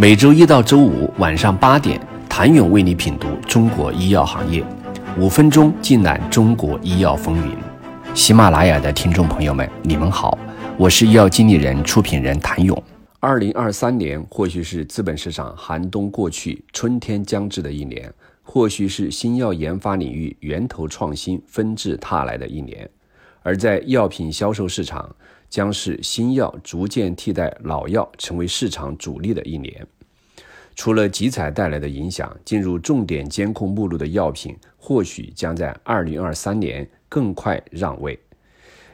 每周一到周五晚上八点，谭勇为你品读中国医药行业，五分钟尽览中国医药风云。喜马拉雅的听众朋友们，你们好，我是医药经理人、出品人谭勇。二零二三年或许是资本市场寒冬过去、春天将至的一年，或许是新药研发领域源头创新纷至沓来的一年，而在药品销售市场。将是新药逐渐替代老药成为市场主力的一年。除了集采带来的影响，进入重点监控目录的药品或许将在二零二三年更快让位。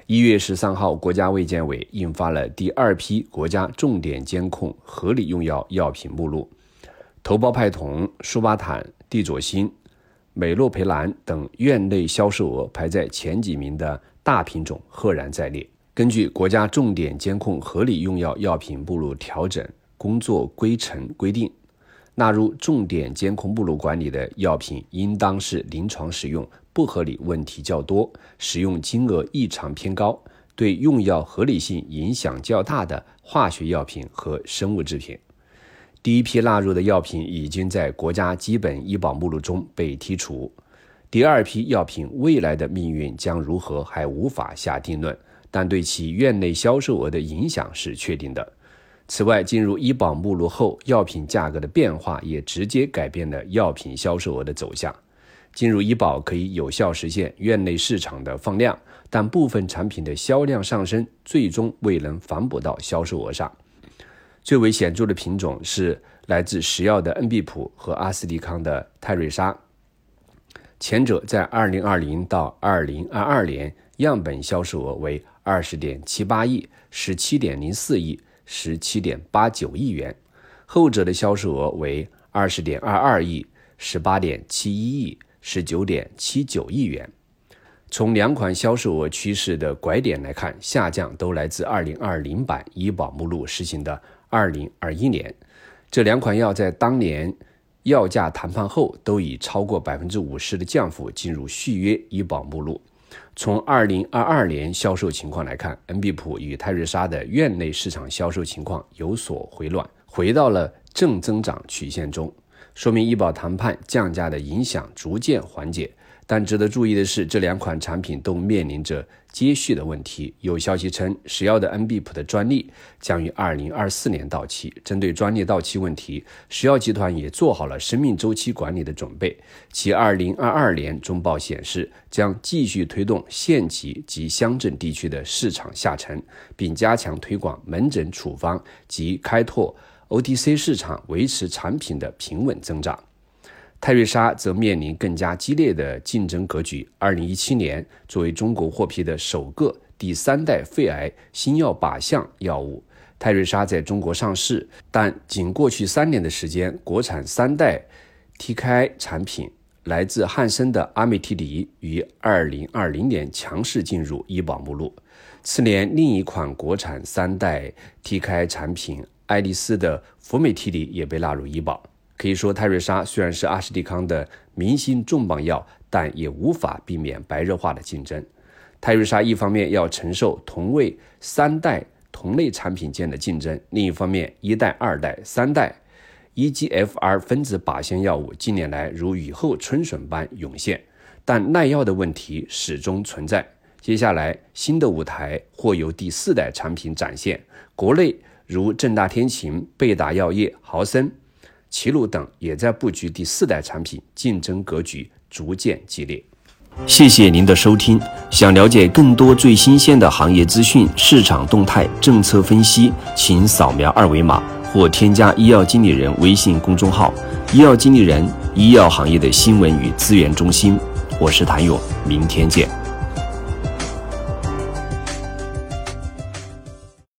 一月十三号，国家卫健委印发了第二批国家重点监控合理用药药品目录，头孢派酮、舒巴坦、地佐辛、美洛培兰等院内销售额排在前几名的大品种赫然在列。根据国家重点监控合理用药药品目录调整工作规程规定，纳入重点监控目录管理的药品，应当是临床使用不合理问题较多、使用金额异常偏高、对用药合理性影响较大的化学药品和生物制品。第一批纳入的药品已经在国家基本医保目录中被剔除，第二批药品未来的命运将如何，还无法下定论。但对其院内销售额的影响是确定的。此外，进入医保目录后，药品价格的变化也直接改变了药品销售额的走向。进入医保可以有效实现院内市场的放量，但部分产品的销量上升最终未能反哺到销售额上。最为显著的品种是来自石药的恩必普和阿斯利康的泰瑞莎，前者在2020到2022年样本销售额为。二十点七八亿、十七点零四亿、十七点八九亿元，后者的销售额为二十点二二亿、十八点七一亿、十九点七九亿元。从两款销售额趋势的拐点来看，下降都来自二零二零版医保目录实行的二零二一年。这两款药在当年药价谈判后，都以超过百分之五十的降幅进入续约医保目录。从二零二二年销售情况来看，恩必普与泰瑞莎的院内市场销售情况有所回暖，回到了正增长曲线中，说明医保谈判降价的影响逐渐缓解。但值得注意的是，这两款产品都面临着接续的问题。有消息称，石药的恩必普的专利将于二零二四年到期。针对专利到期问题，石药集团也做好了生命周期管理的准备。其二零二二年中报显示，将继续推动县级及乡镇地区的市场下沉，并加强推广门诊处方及开拓 OTC 市场，维持产品的平稳增长。泰瑞莎则面临更加激烈的竞争格局。二零一七年，作为中国获批的首个第三代肺癌新药靶向药物，泰瑞莎在中国上市，但仅过去三年的时间，国产三代 TKI 产品来自汉森的阿美替尼于二零二零年强势进入医保目录。次年，另一款国产三代 TKI 产品爱丽丝的福美替尼也被纳入医保。可以说，泰瑞莎虽然是阿斯利康的明星重磅药，但也无法避免白热化的竞争。泰瑞莎一方面要承受同位三代同类产品间的竞争，另一方面，一代、二代、三代 EGFR 分子靶向药物近年来如雨后春笋般涌现，但耐药的问题始终存在。接下来，新的舞台或由第四代产品展现。国内如正大天晴、贝达药业、豪森。齐鲁等也在布局第四代产品，竞争格局逐渐激烈。谢谢您的收听。想了解更多最新鲜的行业资讯、市场动态、政策分析，请扫描二维码或添加医药经理人微信公众号“医药经理人”——医药行业的新闻与资源中心。我是谭勇，明天见。